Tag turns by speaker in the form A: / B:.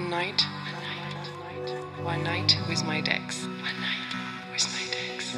A: One night. One night one night with my decks. One night with my decks.